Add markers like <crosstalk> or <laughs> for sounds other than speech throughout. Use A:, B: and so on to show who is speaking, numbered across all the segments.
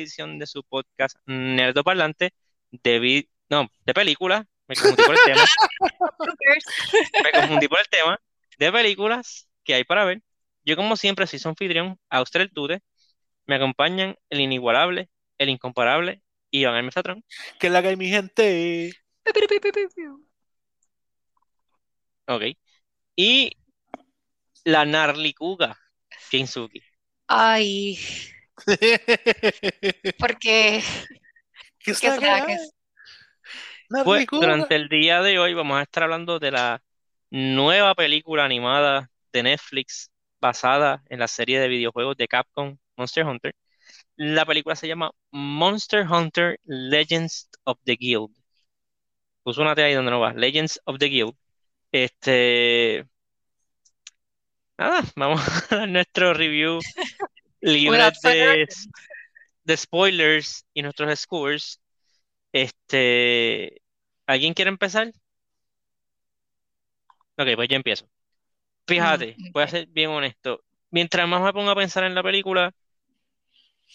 A: edición de su podcast Nerdoparlante de no, de películas. Me confundí por el tema. <laughs> Me confundí por el tema de películas que hay para ver. Yo, como siempre, soy su anfitrión, Austral Tude. Me acompañan el inigualable, el incomparable Iván Hermes Satrón.
B: Que la que hay mi gente.
A: Ok. Y la Narlicuga, Kinsuki.
C: Ay. <laughs> Porque. <laughs>
B: ¿Qué
C: ¿Qué saques?
A: Pues, durante el día de hoy vamos a estar hablando de la nueva película animada de Netflix basada en la serie de videojuegos de Capcom Monster Hunter. La película se llama Monster Hunter Legends of the Guild. Puso una T ahí donde no va. Legends of the Guild. Este. Nada, vamos <laughs> a dar nuestro review libre de, de spoilers y nuestros scores. Este. ¿Alguien quiere empezar? Ok, pues yo empiezo. Fíjate,
C: Mm,
A: voy a ser bien honesto. Mientras más me pongo a pensar en la película,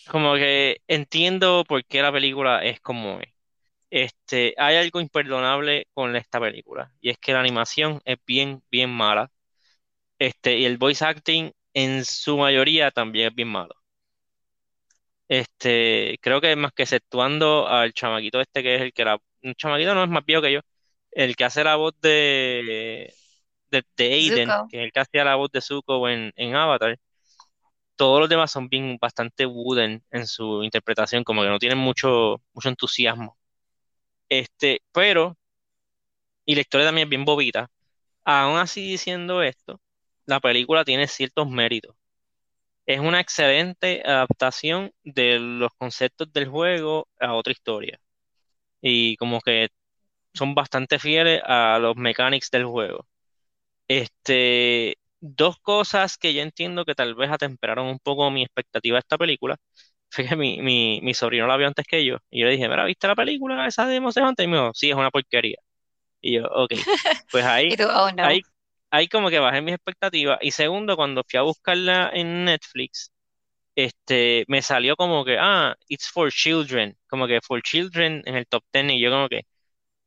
A: como que entiendo por qué la película es como es. Este, hay algo imperdonable con esta película, y es que la animación es bien, bien mala. Este, y el voice acting en su mayoría también es bien malo. Este, creo que más que exceptuando al chamaquito este que es el que era, un chamaquito no es más viejo que yo, el que hace la voz de, de, de Aiden,
C: Zuko.
A: que es el que hacía la voz de Zuko en, en Avatar, todos los demás son bien bastante wooden en su interpretación, como que no tienen mucho, mucho entusiasmo. Este, pero, y la historia también es bien bobita. Aún así diciendo esto, la película tiene ciertos méritos. Es una excelente adaptación de los conceptos del juego a otra historia. Y como que son bastante fieles a los mechanics del juego. Este, dos cosas que yo entiendo que tal vez atemperaron un poco mi expectativa de esta película. <laughs> Fue que mi, mi, mi sobrino la vio antes que yo. Y yo le dije, mira, ¿viste la película esa de Monster Hunter? Y me dijo, sí, es una porquería. Y yo, ok. Pues ahí, <laughs>
C: Y tú, oh no.
A: ahí, ahí como que bajé mis expectativas. Y segundo, cuando fui a buscarla en Netflix, este, me salió como que, ah, it's for children. Como que for children en el top 10. Y yo como que,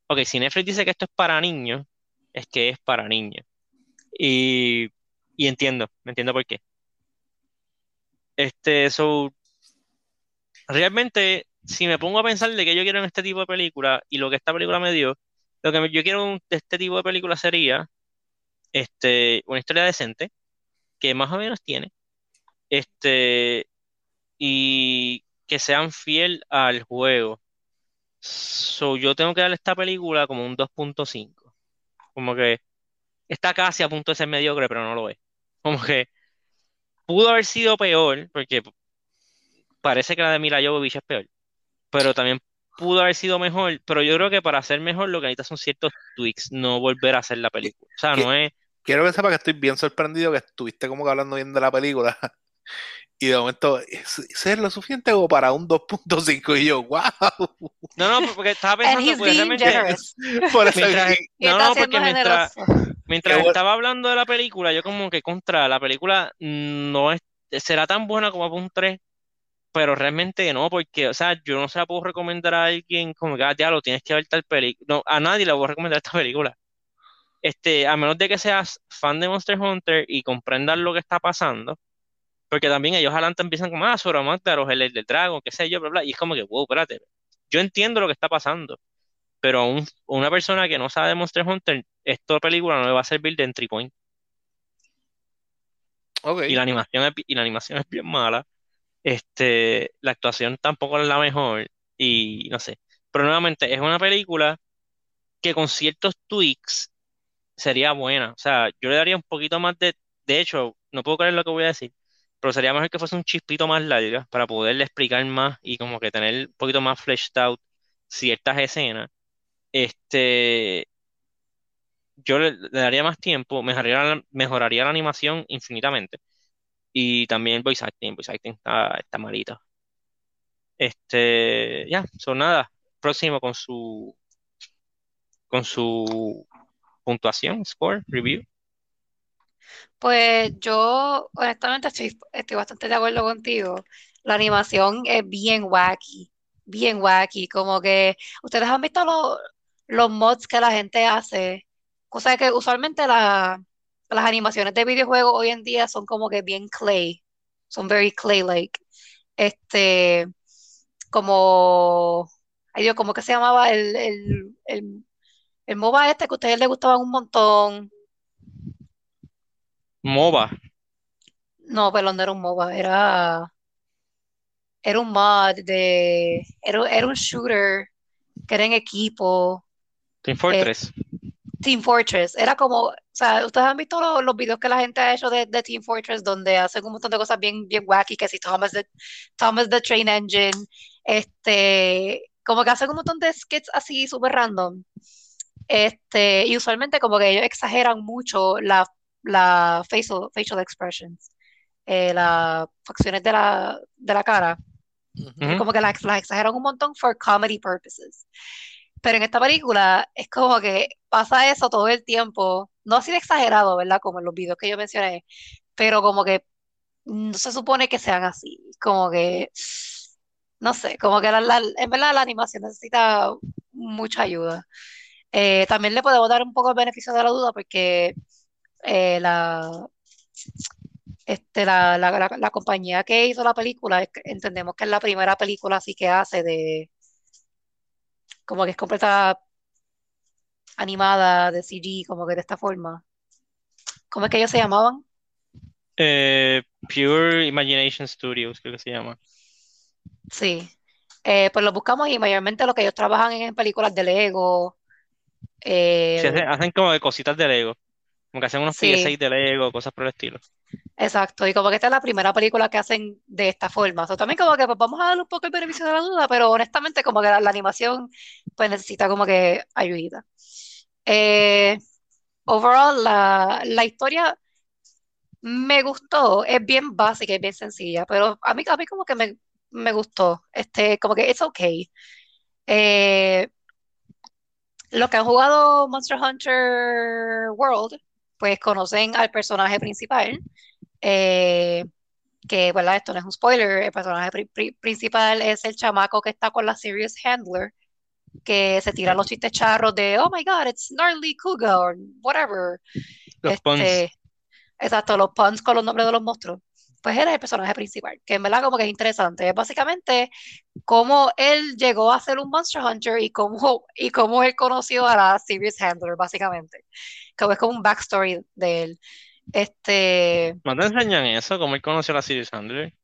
A: ok, si Netflix dice que esto es para niños, es que es para niños. Y, y entiendo, me entiendo por qué. Este, so, realmente, si me pongo a pensar de qué yo quiero en este tipo de película y lo que esta película me dio, lo que yo quiero de este tipo de película sería este, una historia decente, que más o menos tiene, este, y que sean fiel al juego. So, yo tengo que darle a esta película como un 2.5. Como que está casi a punto de ser mediocre, pero no lo es. Como que pudo haber sido peor, porque parece que la de Mila Jovovich es peor, pero también pudo haber sido mejor, pero yo creo que para ser mejor lo que necesita son ciertos tweaks, no volver a hacer la película. O sea, no es...
B: Quiero que sepa que estoy bien sorprendido que estuviste como que hablando bien de la película. <laughs> Y de momento, ¿es, es lo suficiente como para un 2.5? Y yo, wow.
A: No, no, porque estaba
C: And
A: pensando, pues realmente...
C: generous. <laughs>
B: Por eso
A: Mientras,
B: que-
C: Y
A: no, no, porque mientras, mientras
B: bueno.
A: estaba hablando de la película, yo como que contra la película no es, será tan buena como un 3, pero realmente no, porque, o sea, yo no se la puedo recomendar a alguien como que, ah, ya lo tienes que ver tal película. No, a nadie le voy a recomendar esta película. Este, a menos de que seas fan de Monster Hunter y comprendas lo que está pasando, porque también ellos adelante empiezan como, ah, Sora Magdaros, el, el del Dragon, qué sé yo, bla, bla, y es como que, wow, espérate, yo entiendo lo que está pasando, pero a un- una persona que no sabe de Monster Hunter, esta película no le va a servir de entry point.
B: Ok.
A: Y la animación es, y la animación es bien mala. Este, la actuación tampoco es la mejor. Y no sé. Pero nuevamente, es una película que con ciertos tweaks sería buena. O sea, yo le daría un poquito más de. De hecho, no puedo creer lo que voy a decir. Pero sería mejor que fuese un chispito más larga para poderle explicar más y como que tener un poquito más fleshed out ciertas escenas. Este, yo le, daría más tiempo, mejoraría la, mejoraría la animación infinitamente. Y también el voice acting, el voice acting está, está malito. Este, ya, son nada. Próximo con su con su puntuación, score, review.
C: Pues yo honestamente estoy, bastante de acuerdo contigo. La animación es bien wacky, bien wacky, como que ustedes han visto los, los mods que la gente hace, cosa que usualmente la- las animaciones de videojuegos hoy en día son como que bien clay, son very clay-like. Este, como, ay ¿cómo que se llamaba el, el, el MOBA este que a ustedes les gustaban un montón?
A: MOBA.
C: No, perdón, no era un MOBA, era, era un mod de, era, era un shooter que era en equipo.
A: Team Fortress.
C: Team Fortress, era como, o sea, ustedes han visto los, los videos que la gente ha hecho de, de Team Fortress donde hacen un montón de cosas bien, bien wacky, que si Thomas the, Thomas the Train Engine, este, como que hacen un montón de skits así súper random. Este, y usualmente como que ellos exageran mucho la, la facial, facial expressions, eh, las facciones de la, de la cara. Como que las, las exageran un montón for comedy purposes. Pero en esta película es como que pasa eso todo el tiempo, no así de exagerado, ¿verdad? Como en los videos que yo mencioné, pero como que no se supone que sean así, como que, no sé, como que la, la- en verdad la animación necesita mucha ayuda. Eh, también le podemos dar un poco el beneficio de la duda porque eh, la, este, la, la, la- la compañía que hizo la película, entendemos que es la primera película así que hace de, como que es completa animada de CG, como que de esta forma. ¿Cómo es que ellos se llamaban?
A: Eh, Pure Imagination Studios, creo que se llama.
C: Sí. Eh, pues lo buscamos y mayormente lo que ellos trabajan es en películas de Lego.
A: Sí,
C: eh,
A: hacen, hacen como de cositas de Lego. Como que hacen unos
C: Sí.
A: De Lego, cosas por el estilo.
C: Exacto, y como que esta es la primera película que hacen de esta forma. So, también como que pues, vamos a darle un poco el beneficio de la duda, pero honestamente como que la, la animación pues necesita como que ayudita. Eh, overall, la, la historia me gustó, es bien básica y bien sencilla, pero a mí, a mí como que me, me gustó, este, como que it's okay. Eh, los que han jugado Monster Hunter World, pues conocen al personaje principal, eh, que, ¿verdad? Esto no es un spoiler, el personaje pri- pri- principal es el chamaco que está con la Serious Handler, que se tira los chistes charros de, oh my God, it's Gnarly Kuga, or whatever.
A: Los puns.
C: Este, exacto, los puns con los nombres de los monstruos. Pues él es el personaje principal, que en verdad como que es interesante. Es básicamente cómo él llegó a ser un Monster Hunter y cómo, y cómo él conoció a la Serious Handler, básicamente. Como es como un backstory de él. Este,
A: ¿No te enseñan eso? ¿Cómo él conoció a la Sirius Handler?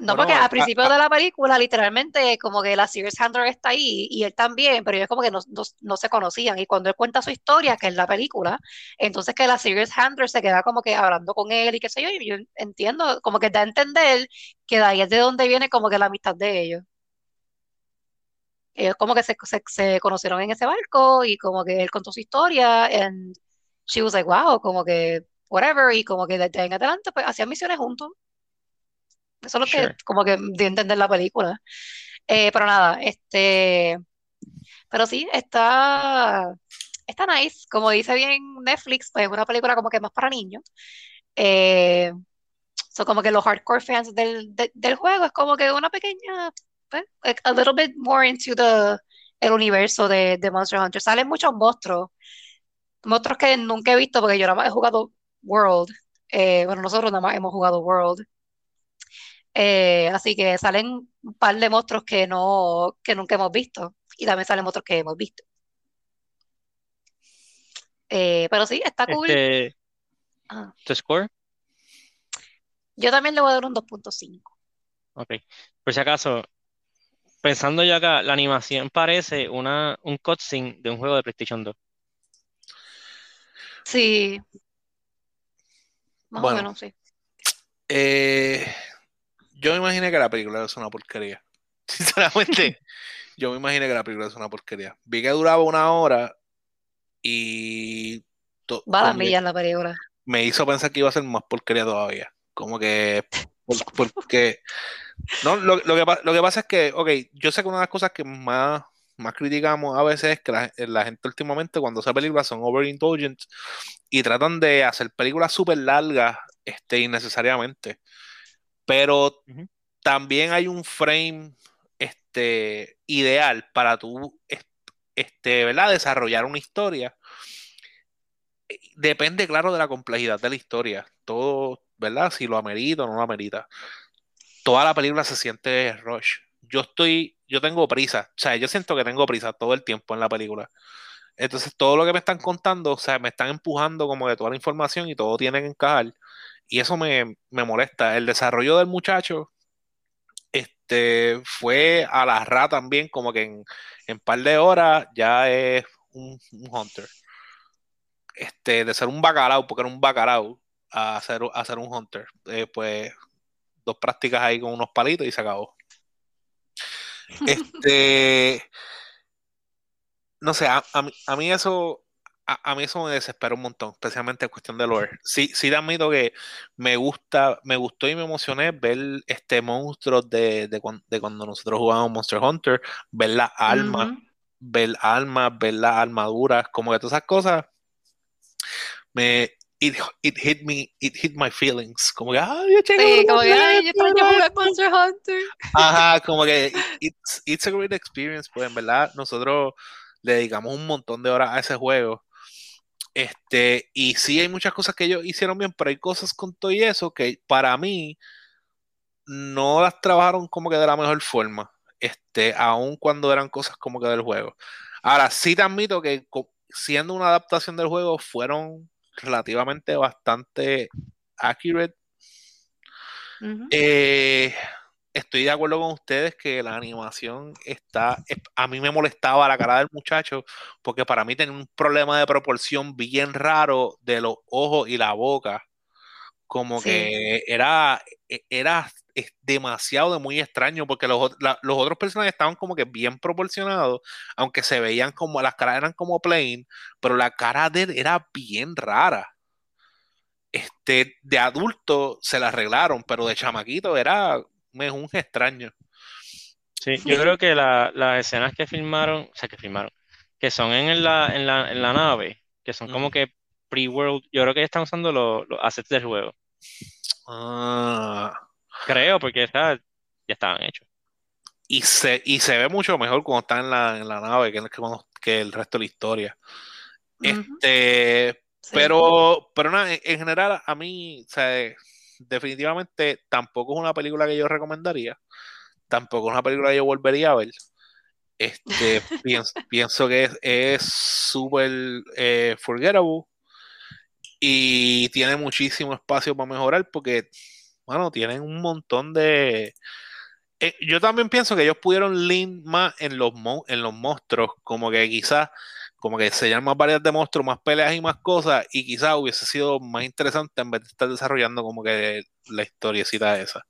C: No,
B: Bueno,
C: porque al principio
B: a-
C: de la película, literalmente, como que la Serious Handler está ahí y él también, pero ellos como que no, no, no se conocían. Y cuando él cuenta su historia, que es la película, entonces que la Serious Handler se queda como que hablando con él y qué sé yo, y yo entiendo, como que da a entender que de ahí es de donde viene como que la amistad de ellos. Ellos como que se, se, se conocieron en ese barco y como que él contó su historia and she was like, wow, como que whatever, y como que desde ahí en adelante pues hacían misiones juntos. Eso es lo que como que a entender la película. Eh, pero nada, este, pero sí, está, está nice. Como dice bien Netflix, pues es una película como que más para niños. Eh, son como que los hardcore fans del, de- del juego es como que una pequeña, pues, like, a little bit more into the, el universo de, de Monster Hunter. Salen muchos monstruos, monstruos que nunca he visto porque yo nada más he jugado World. Eh, bueno, nosotros nada más hemos jugado World. Eh, así que salen un par de monstruos que no, que nunca hemos visto. Y también salen monstruos que hemos visto. Eh, pero sí, está cool.
A: Este,
C: Ah,
A: ¿tu score?
C: yo también le voy a dar un 2.5.
A: Ok. Por si acaso, pensando yo acá, la animación parece una, un cutscene de un juego de PlayStation 2.
C: Sí, más o
B: Bueno.
C: menos, sí.
B: Eh, yo me imaginé que la película es una porquería. <laughs> Sinceramente, yo me imaginé que la película es una porquería. Vi que duraba una hora y
C: Va a las
B: como que
C: millas la película.
B: me hizo pensar que iba a ser más porquería todavía. Como que, por- porque, no, lo, lo que, lo que pasa es que, ok, yo sé que una de las cosas que más, más criticamos a veces es que la, la gente últimamente cuando hace películas son overindulgent y tratan de hacer películas súper largas este, innecesariamente. Pero también hay un frame este, ideal para tú este, ¿verdad? desarrollar una historia. Depende, claro, de la complejidad de la historia. Todo, ¿verdad? Si lo amerita o no lo amerita. Toda la película se siente rush. Yo estoy, yo tengo prisa. O sea, yo siento que tengo prisa todo el tiempo en la película. Entonces, todo lo que me están contando, o sea, me están empujando como de toda la información y todo tiene que encajar. Y eso me, me molesta. El desarrollo del muchacho este, fue a la ra también, como que en, en par de horas ya es un, hunter. Este, de ser un bacalao, porque era un bacalao, a ser, a ser un hunter. Eh, pues dos prácticas ahí con unos palitos y se acabó. <laughs> Este, no sé, a, a mí eso a, mí eso me desespera un montón, especialmente en cuestión de lore. Sí, sí te admito que me gusta, me gustó y me emocioné ver este monstruo de, de, cuando nosotros jugábamos Monster Hunter, ver las almas, ver almas, ver las armaduras, como que todas esas cosas me it, it hit me, it hit my feelings. Como que, ah, yo
C: sí, como que, ay, yo jugar Monster Hunter.
B: Ajá, como que it's, it's a great experience, pues en verdad nosotros le dedicamos un montón de horas a ese juego este, y sí hay muchas cosas que ellos hicieron bien, pero hay cosas con todo y eso que para mí no las trabajaron como que de la mejor forma, este, aun cuando eran cosas como que del juego. Ahora, sí te admito que siendo una adaptación del juego, fueron relativamente bastante accurate. eh, estoy de acuerdo con ustedes que la animación está. A mí me molestaba la cara del muchacho porque para mí tenía un problema de proporción bien raro de los ojos y la boca. Como que era, e, era demasiado de muy extraño porque los, los, otros personajes estaban como que bien proporcionados, aunque se veían como, las caras eran como plain, pero la cara de él era bien rara. Este, de adulto se la arreglaron, pero de chamaquito era es un extraño.
A: Sí, yo creo que las escenas que filmaron, o sea, que filmaron, que son en la, en la, en la nave, que son como que pre-world, yo creo que están usando los, assets del juego.
B: Ah.
A: Creo, porque ya estaban hechos.
B: Y se, y se ve mucho mejor cuando está en la, en la nave que, que, el resto de la historia. Este, pero, pero nada, en, general, a mí, o sea, definitivamente tampoco es una película que yo recomendaría. Tampoco es una película que yo volvería a ver. Este, <laughs> pienso, que es súper eh, forgettable y tiene muchísimo espacio para mejorar porque, bueno, tienen un montón de... Eh, yo también pienso que ellos pudieron lean más en los, en los monstruos, como que quizás como que enseñar más variedad de monstruos, más peleas y más cosas, y quizás hubiese sido más interesante en vez de estar desarrollando como que la historiecita esa.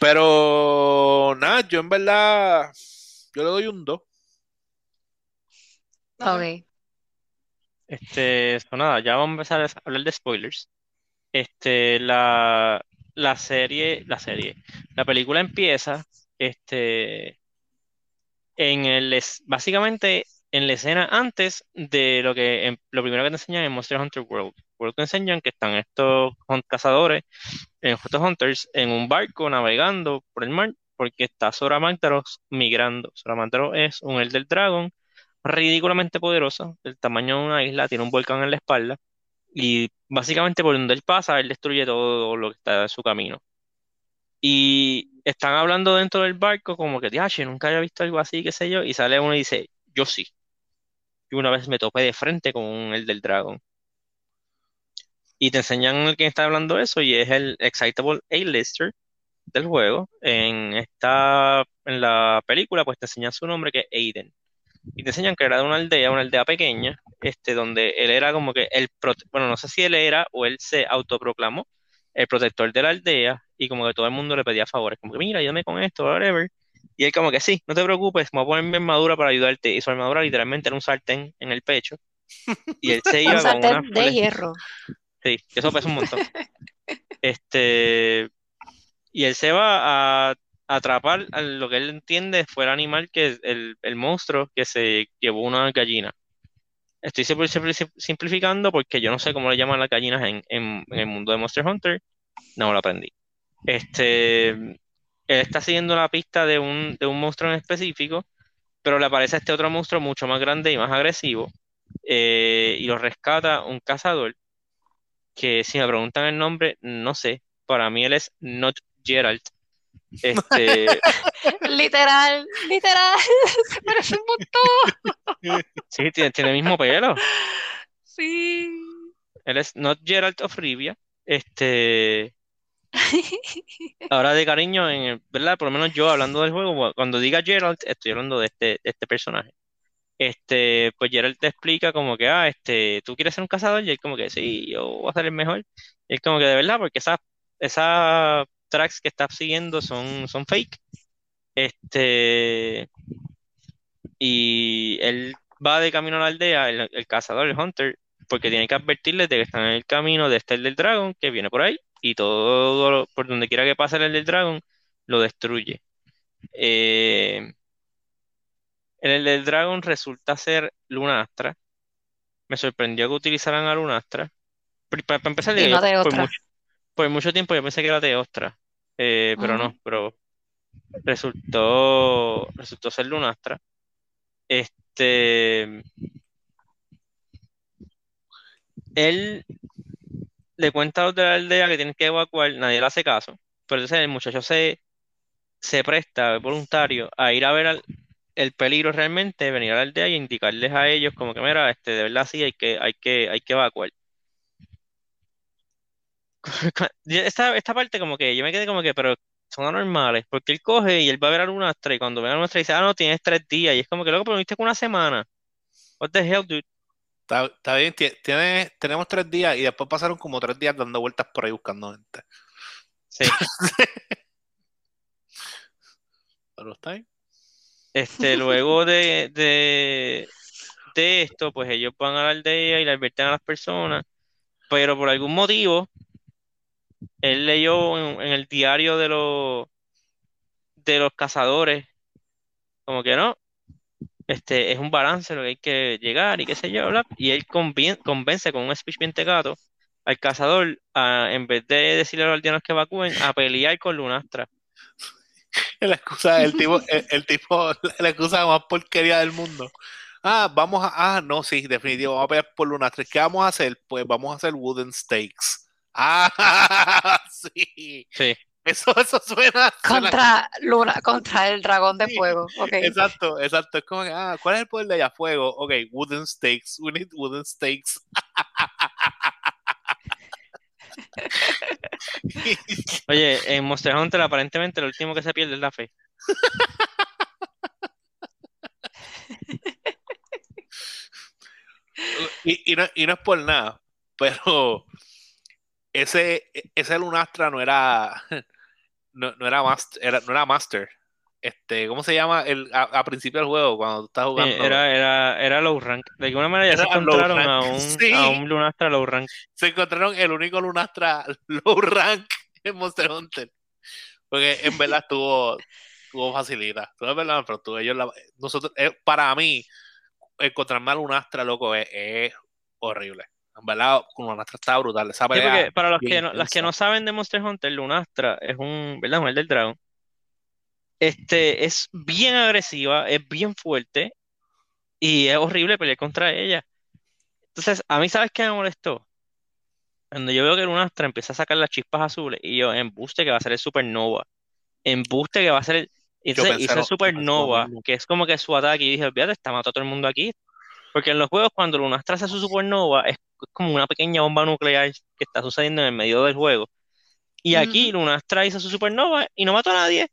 B: Pero nada, yo en verdad, yo le doy un 2.
C: Ok.
A: Este, nada, ya vamos a empezar a hablar de spoilers. Este, la, la serie, la serie, la película empieza, este, en el, básicamente en la escena antes de lo que lo primero que te enseñan en Monster Hunter World. World te enseñan que están estos cazadores, en estos hunters, en un barco navegando por el mar, porque está Sora Mantaros migrando. Sora Mantaros es un Elder Dragon ridículamente poderoso, del tamaño de una isla, tiene un volcán en la espalda, y básicamente por donde él pasa, él destruye todo lo que está en su camino. Y están hablando dentro del barco como que, yo nunca había visto algo así, qué sé yo, y sale uno y dice, yo sí. Y una vez me topé de frente con el del dragón. Y te enseñan el que está hablando eso y es el Excitable A-Lister del juego. En esta, en la película, pues te enseñan su nombre que es Aiden. Y te enseñan que era de una aldea, una aldea pequeña, este, donde él era como que el, bueno, no sé si él era o él se autoproclamó el protector de la aldea y como que todo el mundo le pedía favores, como que mira, ayúdame con esto, whatever. Y él como que sí, no te preocupes, me voy a poner mi armadura para ayudarte. Y su armadura literalmente era un sartén en el pecho. Y él se <laughs> iba
C: un sartén de hierro.
A: Sí, eso pesa un montón. <laughs> este, y él se va a atrapar a lo que él entiende fue el animal que el, el monstruo que se llevó una gallina. Estoy simplificando porque yo no sé cómo le llaman las gallinas en, en, en el mundo de Monster Hunter. No lo aprendí. Este, él está siguiendo la pista de un, de un monstruo en específico, pero le aparece este otro monstruo mucho más grande y más agresivo, eh, y lo rescata un cazador, que si me preguntan el nombre, no sé, para mí él es Not Gerald. Este, <laughs>
C: Literal, literal. <laughs> Se parece un montón. <laughs>
A: sí, tiene, tiene el mismo pelo.
C: Sí.
A: Él es Not Gerald of Rivia. Este, <laughs> ahora de cariño, en el- ¿verdad? Por lo menos yo hablando del juego, cuando diga Gerald, estoy hablando de este, este personaje. Este, pues Gerald te explica como que, ah, este, tú quieres ser un cazador, y él como que sí, yo voy a ser el mejor. Y él como que de verdad, porque esas, esas tracks que estás siguiendo son, son fake. Este, y él va de camino a la aldea, el, cazador, el hunter, porque tiene que advertirles de que están en el camino de este el del dragón, que viene por ahí, y todo por donde quiera que pase el del dragón, lo destruye. Eh, el del dragón resulta ser Lunastra. Me sorprendió que utilizaran a Lunastra. Para, para empezar,
C: Y no de
A: por mucho, por mucho tiempo yo pensé que era de Ostra, eh, pero no, pero resultó, resultó ser Lunastra. Este, él le cuenta a los de la aldea que tienen que evacuar, nadie le hace caso, pero entonces el muchacho se, se presta, es voluntario, a ir a ver al- el peligro realmente, venir a la aldea y indicarles a ellos como que, mira, este, de verdad sí hay que, hay que, hay que evacuar. <laughs> Esta, esta parte como que yo me quedé como que, pero son anormales, porque él coge y él va a ver a Lunastra y cuando ve a Lunastra dice, ah, no, tienes tres días, y es como que luego, pero viste con una semana. What the hell, dude?
B: Está, está bien, tie- tiene, tenemos tres días y después pasaron como tres días dando vueltas por ahí buscando gente.
A: Sí. <laughs>
B: Pero está bien.
A: Este, luego de, de, de esto, pues ellos van a la aldea y le advierten a las personas, pero por algún motivo, él leyó en, en el diario de los de los cazadores, como que no, este es un balance lo que hay que llegar y qué sé yo, bla, y él convence con un speech bien tecato al cazador a, en vez de decirle a los aldeanos que evacúen, a pelear con Lunastra. <laughs>
B: La excusa, el tipo, <laughs> el, el tipo, <laughs> la excusa más porquería del mundo. Ah, vamos a, ah, no, sí, definitivo, vamos a pelear por Lunastre. ¿Qué vamos a hacer? Pues vamos a hacer wooden stakes. Ah, sí.
A: Sí.
B: Eso, eso suena. suena-
C: Contra Luna, contra el dragón de
B: Sí,
C: fuego.
B: Exacto, exacto. Es como que, ah, ¿cuál es el poder de allá? Fuego. Ok, wooden stakes. We need wooden stakes. <laughs>
A: Oye, en Monster Hunter aparentemente lo último que se pierde es la fe.
B: y, y no, y no es por nada, pero ese, ese Lunastra no era, no, no era, master, era, no era master. Este, ¿cómo se llama? El, a, a principio del juego, cuando tú estás
A: Sí,
B: jugando.
A: era, era, era low rank. De alguna manera ya se encontraron a un, <laughs>
B: sí.
A: a un Lunastra low rank.
B: Se encontraron el único Lunastra <laughs> low rank en Monster Hunter. Porque en verdad estuvo, estuvo facilita. No es verdad, pero tú, ellos la- nosotros, eh, para mí, encontrarme a Lunastra, loco, es, es horrible. En verdad, con Lunastra está brutal. Esa
A: Sí,
B: pelea
A: porque para los que no, las que no saben de Monster Hunter, Lunastra es un, ¿verdad? Un del dragón. Este es bien agresiva, es bien fuerte y es horrible pelear contra ella. Entonces, a mí, ¿sabes qué me molestó? Cuando yo veo que Lunastra empieza a sacar las chispas azules y yo, embuste que va a ser el supernova, embuste que va a ser el... Entonces hizo supernova, que es como que su ataque, y dije, olvídate, está matando a todo el mundo aquí. Porque en los juegos, cuando Lunastra hace su supernova, es como una pequeña bomba nuclear que está sucediendo en el medio del juego. Y aquí Lunastra hizo su supernova y no mató a nadie.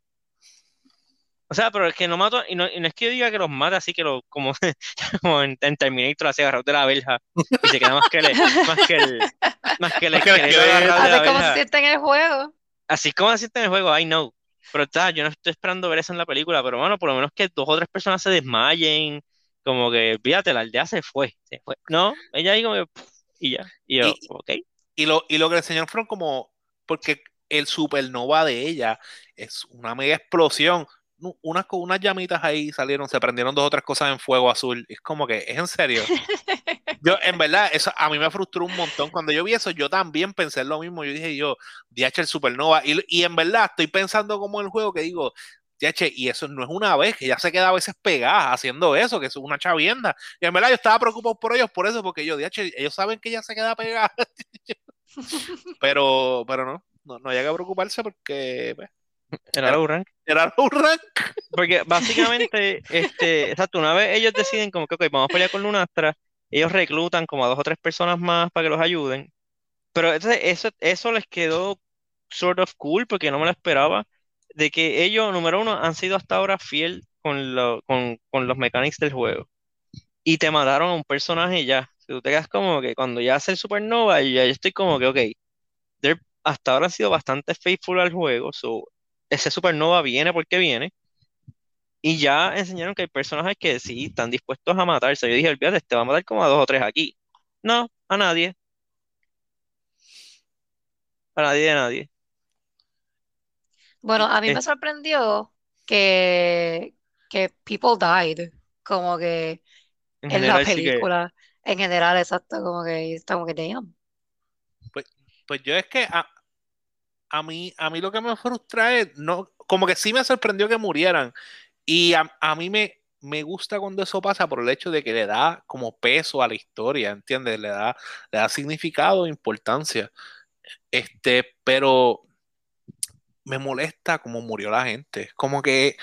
A: O sea, pero es que no mató, y no, y no es que yo diga que los mata así que lo, como, <laughs> como en, en Terminator, así agarrado de la verja y se queda más que el, más que el, más que el
B: Más que el
A: esqueleto
B: esqueleto.
A: agarrado de la
C: Así como se siente en el juego.
A: Así como se siente en el juego, I know. Pero está, yo no estoy esperando ver eso en la película, pero bueno, por lo menos que dos o tres personas se desmayen, como que, fíjate, la aldea se fue, se fue. No, ella ahí como que, puf, y ya. Y yo,
B: Y-
A: ok.
B: Y lo, y lo que le enseñaron fueron como, porque el supernova de ella es una mega explosión. unas, unas llamitas ahí salieron, se prendieron dos o tres cosas en fuego azul. Es como que, es en serio. <laughs> Yo, en verdad, eso a mí me frustró un montón. Cuando yo vi eso, yo también pensé en lo mismo. Yo dije, yo, DH el Supernova. Y, y en verdad, estoy pensando como el juego que digo, y eso no es una vez, que ya se queda a veces pegada haciendo eso, que es una chavienda. Y en verdad, yo estaba preocupado por ellos, por eso, porque yo, DH, ellos saben que ya se queda pegada. <laughs> pero, pero no, no, no llega a preocuparse porque pues,
A: Era low rank.
B: era un rank.
A: Porque <laughs> básicamente, este, exacto, una vez ellos deciden como que, vamos a pelear con Lunastra, ellos reclutan como a dos o tres personas más para que los ayuden. Pero entonces eso, eso les quedó sort of cool porque no me lo esperaba. De que ellos, número uno, han sido hasta ahora fiel con, lo- con, con los mechanics del juego. Y te mataron a un personaje ya. Si tú te quedas como que cuando ya hace el Supernova, ya yo estoy como que, ok, hasta ahora han sido bastante faithful al juego. So, ese Supernova viene porque viene. Y ya enseñaron que hay personajes que sí están dispuestos a matarse. Yo dije, olvídate, te va a matar como a dos o tres aquí. No, a nadie. A nadie de nadie.
C: Bueno, a mí
A: Eh.
C: me sorprendió que, que people died, como que
A: En
C: en la
A: general sí que
C: película, en general, exacto, como que estamos que damn.
B: Pues yo es que a, a mí, a mí lo que me frustra es, no, como que sí me sorprendió que murieran. Y a, a mí me, me gusta cuando eso pasa por el hecho de que le da como peso a la historia, ¿entiendes? Le da, le da significado e importancia. Este, pero me molesta cómo murió la gente. Como que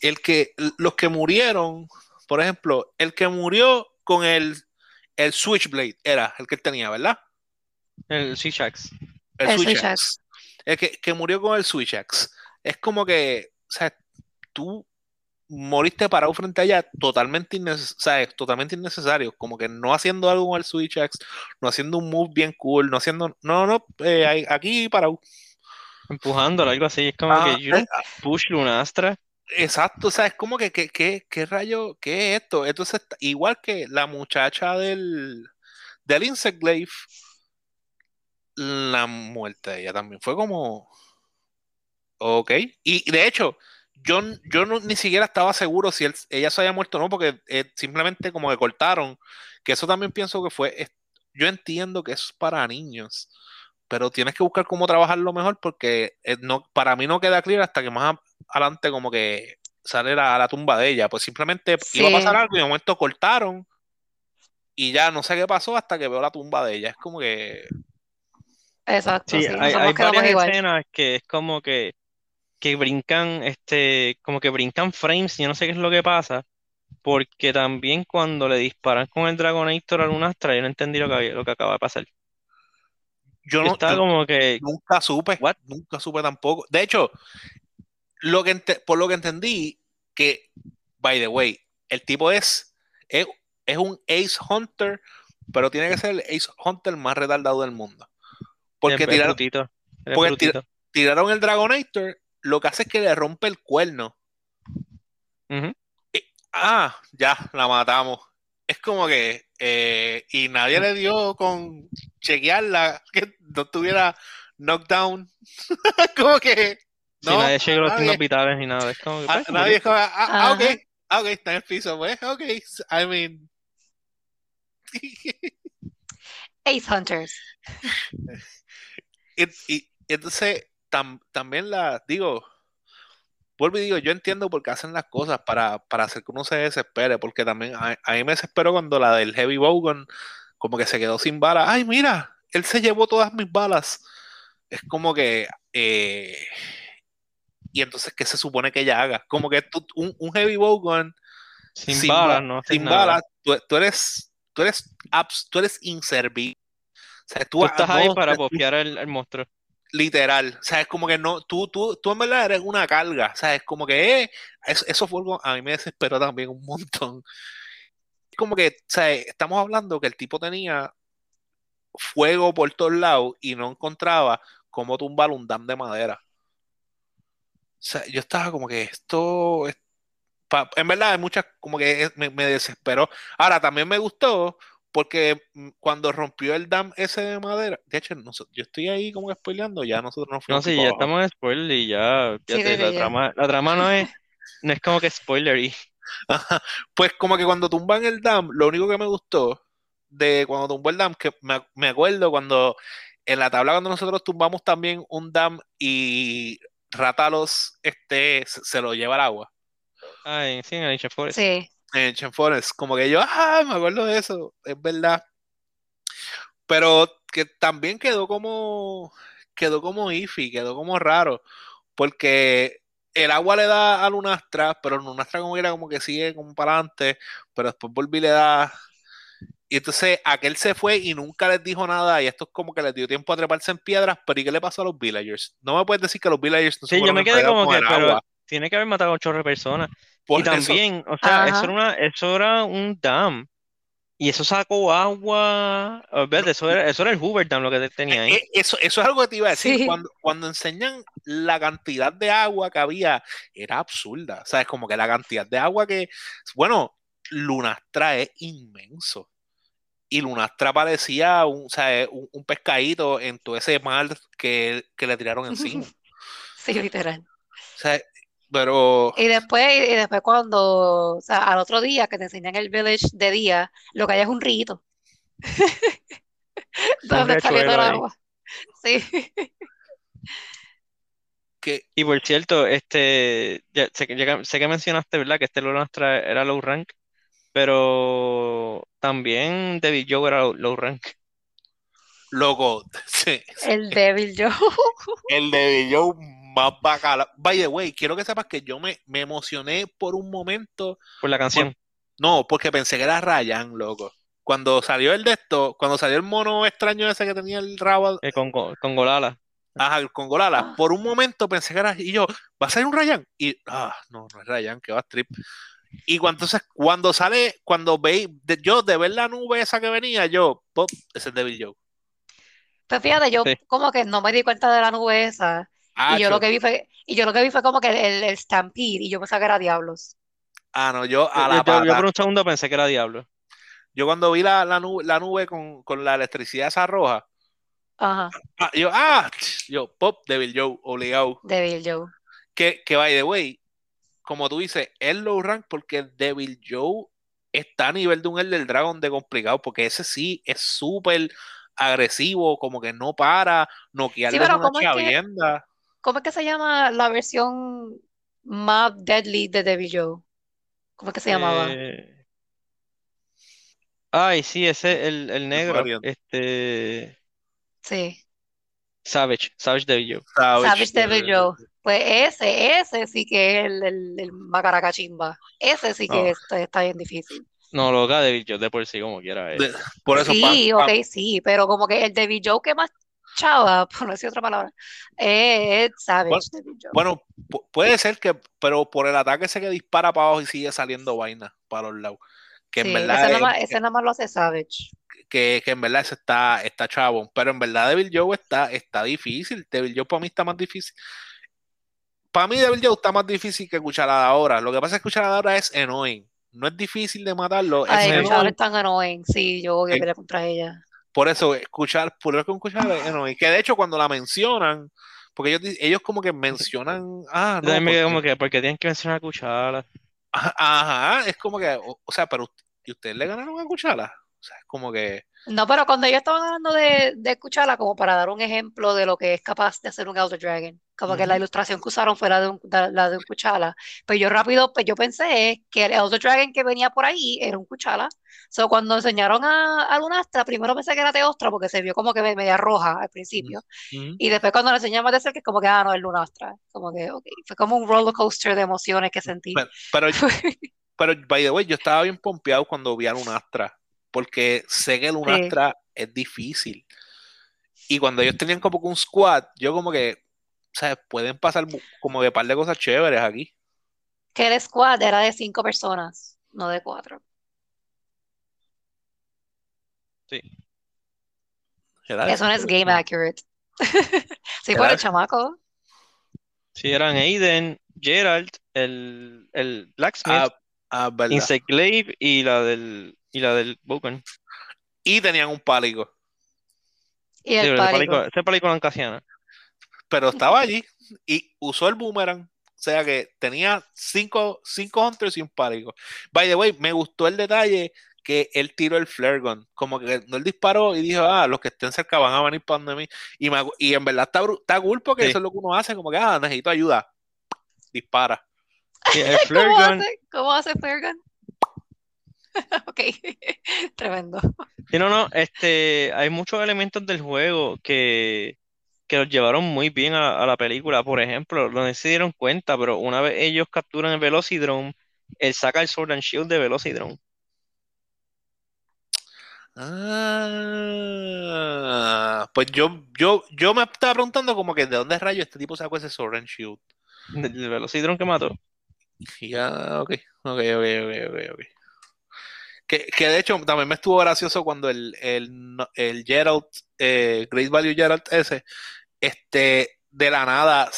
B: el que, los que murieron, por ejemplo, el que murió con el, el Switchblade era el que él tenía, ¿verdad?
A: el Shishax.
B: El,
C: El
B: Switch Axe. El que, que murió con el Switch Axe. Es como que, o sea, tú moriste parado frente a ella totalmente, inneces- sea, totalmente innecesario. Como que no haciendo algo con el Switch Axe, no haciendo un move bien cool, no haciendo. No, no, eh, aquí parado.
A: Empujándolo, algo así. Es como
B: Ah,
A: que
B: eh,
A: push Lunastra.
B: Exacto, o sea, es como que, que, que- ¿qué rayo? ¿Qué es esto? Entonces, igual que la muchacha del, del Insect Glaive, la muerte de ella también fue como, ok. Y de hecho, yo, yo no- ni siquiera estaba seguro si él- ella se había muerto o no, porque eh, simplemente como que cortaron, que eso también pienso que fue, es- yo entiendo que es para niños, pero tienes que buscar cómo trabajarlo mejor porque eh, no, para mí no queda claro hasta que más adelante como que sale la, la tumba de ella, pues simplemente iba a pasar
C: Sí.
B: algo y de momento cortaron y ya no sé qué pasó hasta que veo la tumba de ella, es como que...
C: Exacto,
A: Sí,
C: sí,
A: hay, hay
C: quedamos
A: varias
C: igual.
A: escenas que es como que, que brincan, este, como que brincan frames, y yo no sé qué es lo que pasa, porque también cuando le disparan con el Dragonator a Lunastra, yo no entendí lo que, había- lo que acaba de pasar.
B: Yo no,
A: estaba
B: yo
A: como que,
B: nunca supe,
A: What?
B: nunca supe tampoco. De hecho, lo que por lo que entendí, que, by the way, el tipo es, es, es un Ace Hunter, pero tiene que ser el Ace Hunter más retardado del mundo. Porque tiraron,
A: brutito, es
B: porque tiraron el Dragonator, lo que hace es que le rompe el cuerno.
A: Ujú.
B: Ah, ya, la matamos. Es como que, eh, y nadie le dio con chequearla, que no tuviera knockdown. <laughs> como que,
A: Sí,
B: no,
A: nadie llega a los
B: nadie.
A: signos vitales ni nada. Es como que,
B: Ah,
A: pues,
B: nadie es como, ah, ah, ok,
C: Ajá.
B: ah, ok, está en el piso, pues, ok, I mean. <laughs>
C: Ace Hunters.
B: y, y- entonces, tam- también la, digo, vuelvo y digo, yo entiendo por qué hacen las cosas para, para hacer que uno se desespere, porque también a, a mí me desespero cuando la del Heavy Bowgun como que se quedó sin balas. Ay, mira, él se llevó todas mis balas. Es como que, eh, y entonces, ¿qué se supone que ella haga? Como que tú- un, un Heavy Bowgun
A: sin
B: sin
A: balas,
B: ba-
A: no
B: sin balas, tú, tú eres, tú eres, abs- tú eres inservible. O sea, tú,
A: Tú estás ahí para al, al monstruo.
B: Literal, o sea, es como que no, tú, tú, tú en verdad eres una carga, o sea, es como que eh, eso, eso fue algo, a mí me desesperó también un montón. Como que, o sea, estamos hablando que el tipo tenía fuego por todos lados y no encontraba cómo tumbar un dam de madera. O sea, yo estaba como que esto, en verdad hay muchas, como que me, me desesperó. Ahora, también me gustó porque mm, cuando rompió el dam ese de madera, de hecho, yo estoy ahí como que spoileando, ya nosotros nos
A: No,
B: fuimos
A: sí,
B: pico
A: ya
B: abajo.
A: estamos en spoiler y ya,
C: Sí,
A: fíjate,
C: sí,
A: la
C: sí, ya.
A: trama, la trama no es no es como que spoiler y <laughs>
B: Ajá. Pues como que cuando tumban el dam, lo único que me gustó de cuando tumbó el dam, que me, me acuerdo cuando en la tabla cuando nosotros tumbamos también un dam y Ratalos este, se, se lo lleva al agua.
A: Ay, sí, en Ancient Forest.
C: Sí.
B: En Forest. Como que yo, ah, me acuerdo de eso, es verdad. Pero que también quedó como, quedó como iffy, quedó como raro, porque el agua le da a Lunastra, pero Lunastra como que era como que sigue como para adelante, pero después volví y le da. Y entonces aquel se fue y nunca les dijo nada, y esto es como que les dio tiempo a treparse en piedras, pero ¿y qué le pasó a los villagers? No me puedes decir que los villagers no se
A: Sí, yo me quedé como que, pero
B: agua.
A: tiene que haber matado a de personas.
B: Por
A: Y
B: eso-
A: también, o sea,
C: Ajá.
A: eso era una, eso era un dam. Y eso sacó agua. Olvídate, eso era, eso era el Hoover Dam lo que tenía ahí.
B: Eh, Eso, eso es algo que te iba a decir.
C: Sí.
B: Cuando, cuando enseñan la cantidad de agua que había, era absurda. O sea, es como que la cantidad de agua que. Bueno, Lunastra es inmenso. Y Lunastra parecía un, o sea, un, un pescadito en todo ese mar que, que le tiraron <laughs> encima.
C: Sí, literal.
B: O sea, pero.
C: Y después, y después cuando, o sea, al otro día que te enseñan el village de día, lo que hay es un rito. <laughs> Donde está saliendo el
A: riachuelo ahí.
C: agua. Sí.
B: Que,
A: Y por cierto, este, ya- sé, que, ya- sé que mencionaste, ¿verdad? Que este Lunastra era low rank, pero también David Joe era low, low rank.
B: loco, <laughs> sí,
C: El Devil Joe.
B: el de Joe más bacala. By the way, quiero que sepas que yo me, me emocioné por un momento.
A: Por la canción.
B: No, porque pensé que era Ryan, loco. Cuando salió el de esto, cuando salió el mono extraño ese que tenía el rabo
A: eh, con, con, con Golala.
B: ajá, con Golala,
C: Ah.
B: por un momento pensé que era. Y yo, ¿va a salir un Ryan? Y, ah, no, no es Ryan, que va a strip. Y cuando, entonces, cuando sale, cuando veis, de- yo de ver la nube esa que venía, yo, pop, ese es Devil Joe.
C: Pues fíjate, yo
A: Sí.
C: como que no me di cuenta de la nube esa. Y yo lo que vi fue, y yo lo que vi fue como que el, el Stampede, y yo pensaba que era Diablos.
B: Ah, no, yo a
A: Yo,
B: la
A: yo- yo por un segundo pensé que era Diablo.
B: Yo cuando vi la, la nube, la nube con, con la electricidad esa roja,
C: Ajá,
B: ah, yo, ah, yo, pop, Devil Joe, obligado.
C: Devil Joe.
B: Que, que by the way, como tú dices, es low rank porque Devil Joe está a nivel de un Elder Dragon de complicado, porque ese sí es súper agresivo, como que no para, noquearle
C: Sí,
B: una
C: ¿cómo es que-
B: chavienda.
C: ¿Cómo es que se llama la versión más deadly de Devil Joe? ¿Cómo es que se llamaba?
A: Eh, Ay, sí, ese, el, el negro. Este.
C: Sí,
A: Savage. Savage Devil Joe.
C: Savage Devil Joe. Pues ese, ese sí que es el, el, el macaracachimba. Ese sí que
B: Oh.
C: está, está bien difícil.
A: No, loca Devil Joe de por sí, como quiera. es.
B: De- Por eso,
C: Sí,
B: pa- pa-
C: ok, sí, pero como que el Devil Joe que más chava, <laughs> por no decir otra palabra, es Savage
B: Bueno, puede ser que, pero por el ataque ese que dispara para abajo y sigue saliendo vaina para los lados. Que en
C: Sí,
B: verdad
C: ese
B: es-
C: nada más, ese lo hace Savage.
B: que, que en verdad ese está, está chabón. Pero en verdad Devil Joe está, está difícil. Devil Joe para mí está más difícil. Para mí Devil Joe está más difícil que Cucharada ahora. Lo que pasa es que Cucharada ahora es annoying. No es difícil de matarlo. Es
C: Ay. Cuchara
B: annoying.
C: es tan annoying. Sí, yo odio
B: Sí.
C: pelear contra ella.
B: Por eso, escuchar, por eso con es annoying. Que de hecho cuando la mencionan, porque ellos, ellos como que mencionan, ah, no, porque-
A: como que, porque tienen que mencionar Cuchara.
B: ajá, ajá, es como que, o, o sea, pero ¿y ustedes le ganaron a Cuchara? O sea, es como que,
C: No, pero cuando ellos estaban hablando de, de escucharla, como para dar un ejemplo de lo que es capaz de hacer un Elder Dragon, como que la ilustración que usaron fue la de un, de- la de un Kuchala, pues yo rápido, pues yo pensé que el Elder Dragon que venía por ahí era un Kuchala. So, cuando enseñaron a, a Lunastra, primero pensé que era Teostra porque se vio como que me- media roja al principio, y después cuando lo enseñaron más de cerca, es como que, ah, no, es Lunastra. Como que, ok, fue como un roller coaster de emociones que sentí.
B: Pero, pero, <laughs> pero, by the way, yo estaba bien pompeado cuando vi a Lunastra, porque sé que Lunastra es difícil. Y cuando ellos tenían como que un squad, yo como que, ¿sabes? Pueden pasar como que par de cosas chéveres aquí.
C: Que el squad era de cinco personas, no de cuatro.
A: Sí.
C: Eso no es game accurate. <laughs> Sí, por el chamaco.
A: Sí, eran Aiden, Gerald, el, el Blacksmith,
B: Ah, ah,
A: y la del, y la del Vulcan.
B: Y tenían un pálico,
C: Y
A: Sí,
C: el
A: ese
C: pálico.
A: pálico, ese pálico
B: pero estaba allí y usó el boomerang. O sea que tenía cinco, cinco hunters y un pálico. By the way, me gustó el detalle que él tiró el flare gun. Como que no él disparó y dijo, ah, los que estén cerca van a venir para donde mí. Y, me- y en verdad está, bru- está cool porque
A: Sí.
B: eso es lo que uno hace, como que, ah, necesito ayuda. Dispara.
A: Sí, el <laughs> flare
C: ¿Cómo
A: gun,
C: hace? ¿Cómo hace Flare Gun? Ok, <laughs> tremendo.
A: Sí, no, no, este, hay muchos elementos del juego que, que los llevaron muy bien a, a la película. Por ejemplo, no se dieron cuenta, pero una vez ellos capturan el Velocidrome, él saca el Sword and Shield de Velocidrome.
B: Ah, pues yo, yo, yo me estaba preguntando como que de dónde rayo este tipo sacó ese Sword and Shield.
A: Del Velocidrome que mató.
B: Ya, ok, ok, ok, ok, ok, ok. Que, que de hecho también me estuvo gracioso cuando el, el, el Gerald, eh, Great Value Gerald ese, este, de la nada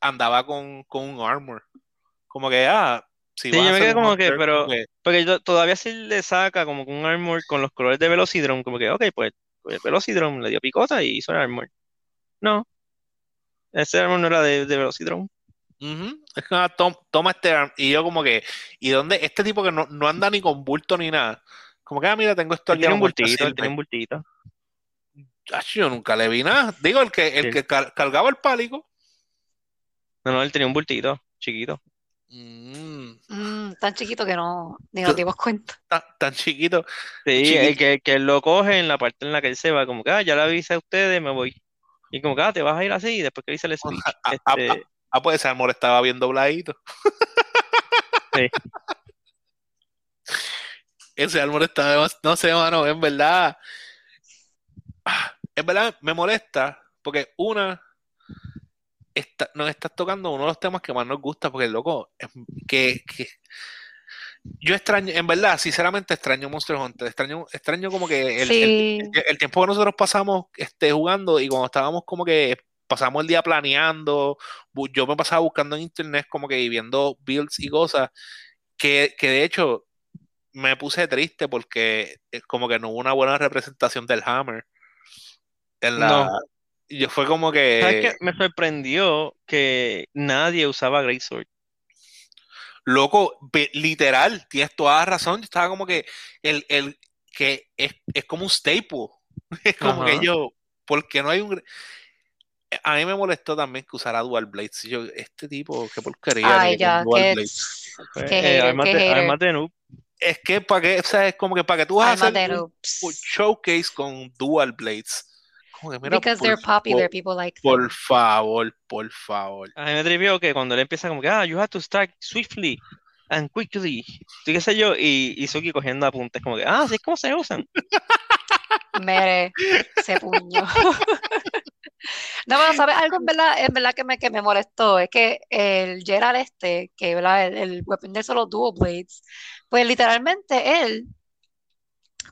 B: andaba con, con un armor. Como que, ah, si
A: Sí, yo me quedé como que, pero-
B: que,
A: Porque todavía si le saca como que un armor con los colores de Velocidrome, como que, ok, pues, pues el Velocidrome le dio picota y hizo el armor. No, ese armor no era de, de Velocidrome.
B: Es que, ah, tom- toma este arm. Y yo como que, ¿y dónde? Este tipo que no, no anda ni con bulto ni nada. Como que, ah, mira, tengo esto
A: Él
B: aquí.
A: tiene un bultito, él tiene un bultito.
B: Ach, yo nunca le vi nada. Digo, el que, el
A: Sí.
B: que car- cargaba el pálico.
A: No, no, él tenía un bultito, chiquito.
B: Mm,
C: Mm, tan chiquito que no, ni nos dimos cuenta.
B: tan, tan chiquito.
A: Sí,
B: Chiquito.
A: el que, que él lo coge en la parte en la que él se va, como que, ah, ya le avisé a ustedes, me voy. Y como que, ah, te vas a ir así, y después que dice el speech.
B: Ah, ah,
A: Este,
B: Ah, pues ese amor estaba bien dobladito.
A: Sí.
B: Ese amor estaba No sé, mano, en verdad. ah, En verdad me molesta porque una. Está, nos estás tocando uno de los temas que más nos gusta porque, loco, es que, que- yo extraño, en verdad, sinceramente extraño Monster Hunter, extraño, extraño como que el, el-
C: Sí,
B: el- el tiempo que nosotros pasamos este, jugando y cuando estábamos como que pasamos el día planeando, yo me pasaba buscando en internet como que viendo builds y cosas, que, que de hecho me puse triste porque eh, como que no hubo una buena representación del Hammer. En la,
A: No.
B: yo fue como
A: ¿sabes
B: que,
A: qué? Me sorprendió que nadie usaba Greatsword.
B: loco, ve- literal, tienes toda la razón, yo estaba como que el, el que es, es como un staple. <laughs> Es como que yo, porque no hay un... A mí me molestó también que usara Dual Blades. Yo, este tipo, qué porquería.
C: ay,
B: que
C: ya,
B: Dual
C: que
B: Blades.
A: Pues,
C: Qué
A: eh,
C: hater,
A: armas
C: qué
A: de,
C: hater.
A: armas de noob.
B: Es que para qué, o sea, es como que para que tú vas a hacer un, un showcase con Dual Blades. Como que, mira,
C: Because
B: por,
C: they're popular,
B: por-
C: people like them.
B: por favor, por favor.
A: A mí me trivió que cuando él empieza como que, ah, you have to strike swiftly and quickly. Sí, qué sé yo, y, y Suki cogiendo apuntes como que, ah, así es como se usan. <laughs>
C: Mere, ese puño. <laughs> No, pero ¿sabes <laughs> algo en verdad, en verdad que me, que me molestó? Es que el Gerald este, que ¿verdad? el, el weapon de solo dual blades, pues literalmente él,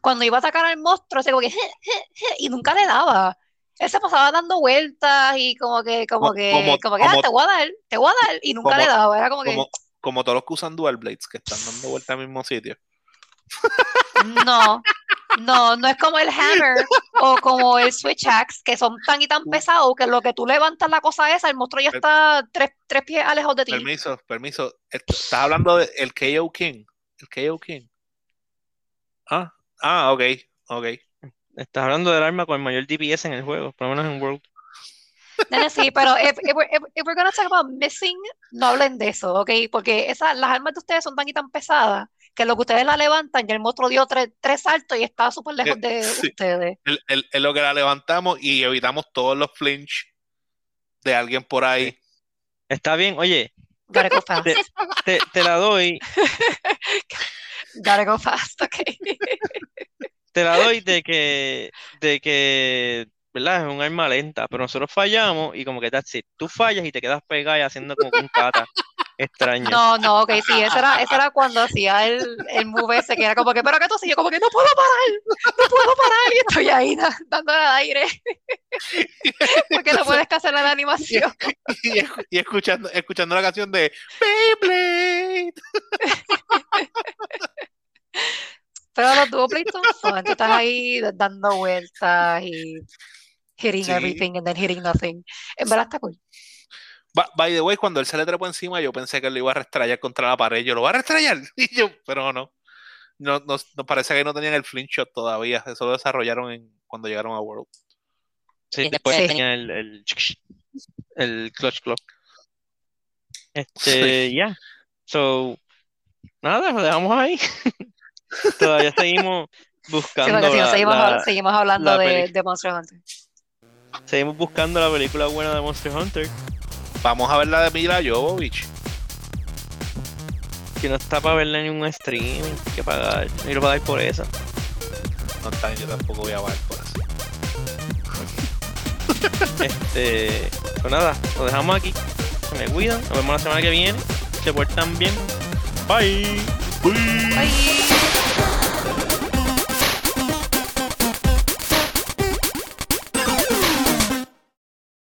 C: cuando iba a atacar al monstruo, se como que, "Je, je, je", y nunca le daba. Él se pasaba dando vueltas y como que, como
B: Co-
C: que,
B: como-
C: como que, "Ah, te voy a dar, te voy a dar, y nunca
B: como-
C: le daba. Era como que,
B: Como, como todos los que usan Dual Blades, que están dando vuelta al mismo sitio.
C: No, no, no es como el hammer <laughs> o como el switch axe, que son tan y tan pesados que lo que tú levantas la cosa esa, el monstruo ya
B: Per-
C: está tres, tres pies alejos de ti.
B: Permiso, permiso. Esto- Estás hablando del KO King. El KO King. Ah, ah, ok, ok.
A: Estás hablando del arma con el mayor DPS en el juego, por lo menos en World.
C: Sí, pero if, if we're, if, if we're gonna talk about missing, no hablen de eso, ¿ok? Porque esas, las armas de ustedes son tan y tan pesadas que lo que ustedes la levantan y el monstruo dio tres, tres saltos y está súper lejos
B: Eh,
C: de
B: sí.
C: ustedes.
B: El, el- el lo que la levantamos y evitamos todos los flinch de alguien por ahí.
A: Está bien, oye,
C: Gotta go fast.
A: te, te, te la doy, <laughs>
C: Gotta go fast, ok.
A: te la doy de que, de que, ¿verdad? Es un arma lenta, pero nosotros fallamos y como que that's it. Tú fallas y te quedas pegada y haciendo como un kata extraño.
C: No, no, ok, sí, eso era, eso era cuando hacía el, el move ese, que era como que, pero que tú sí, yo como que no puedo parar, no puedo parar, y estoy ahí da- dándole al aire, <laughs> porque no puedes cancelar la animación.
B: y, escu- y escuchando, escuchando la canción de Beyblade.
C: Pero los dual blades son fun, tú estás ahí dando vueltas y hitting
B: Sí.
C: everything and then hitting nothing. En verdad está cool.
B: By the way, cuando él se le trepó encima, yo pensé que lo iba a restrayar contra la pared. Yo lo voy a restrayar. <laughs> Y yo, pero no. No, no, no parece que no tenían el flinch shot todavía. Eso lo desarrollaron en, cuando llegaron a World.
A: Sí,
D: Y
A: después
C: después
A: tenía el, el, el clutch club. Este, ya. So, nada, lo dejamos ahí. <laughs> Todavía seguimos
C: Sí,
A: buscando la-
C: seguimos,
A: la-
C: seguimos hablando
A: la
C: de,
A: peli-
C: de Monster Hunter.
A: seguimos buscando la película buena de Monster Hunter,
B: Vamos a ver la de Mila Jovovich.
A: que no está para verla en un stream, hay que pagar, y lo pagáis por eso.
B: No está yo tampoco voy a pagar por eso.
A: Este, pues nada, lo dejamos aquí. Se me cuidan, nos vemos la semana que viene. Se portan bien. Bye.
C: Bye.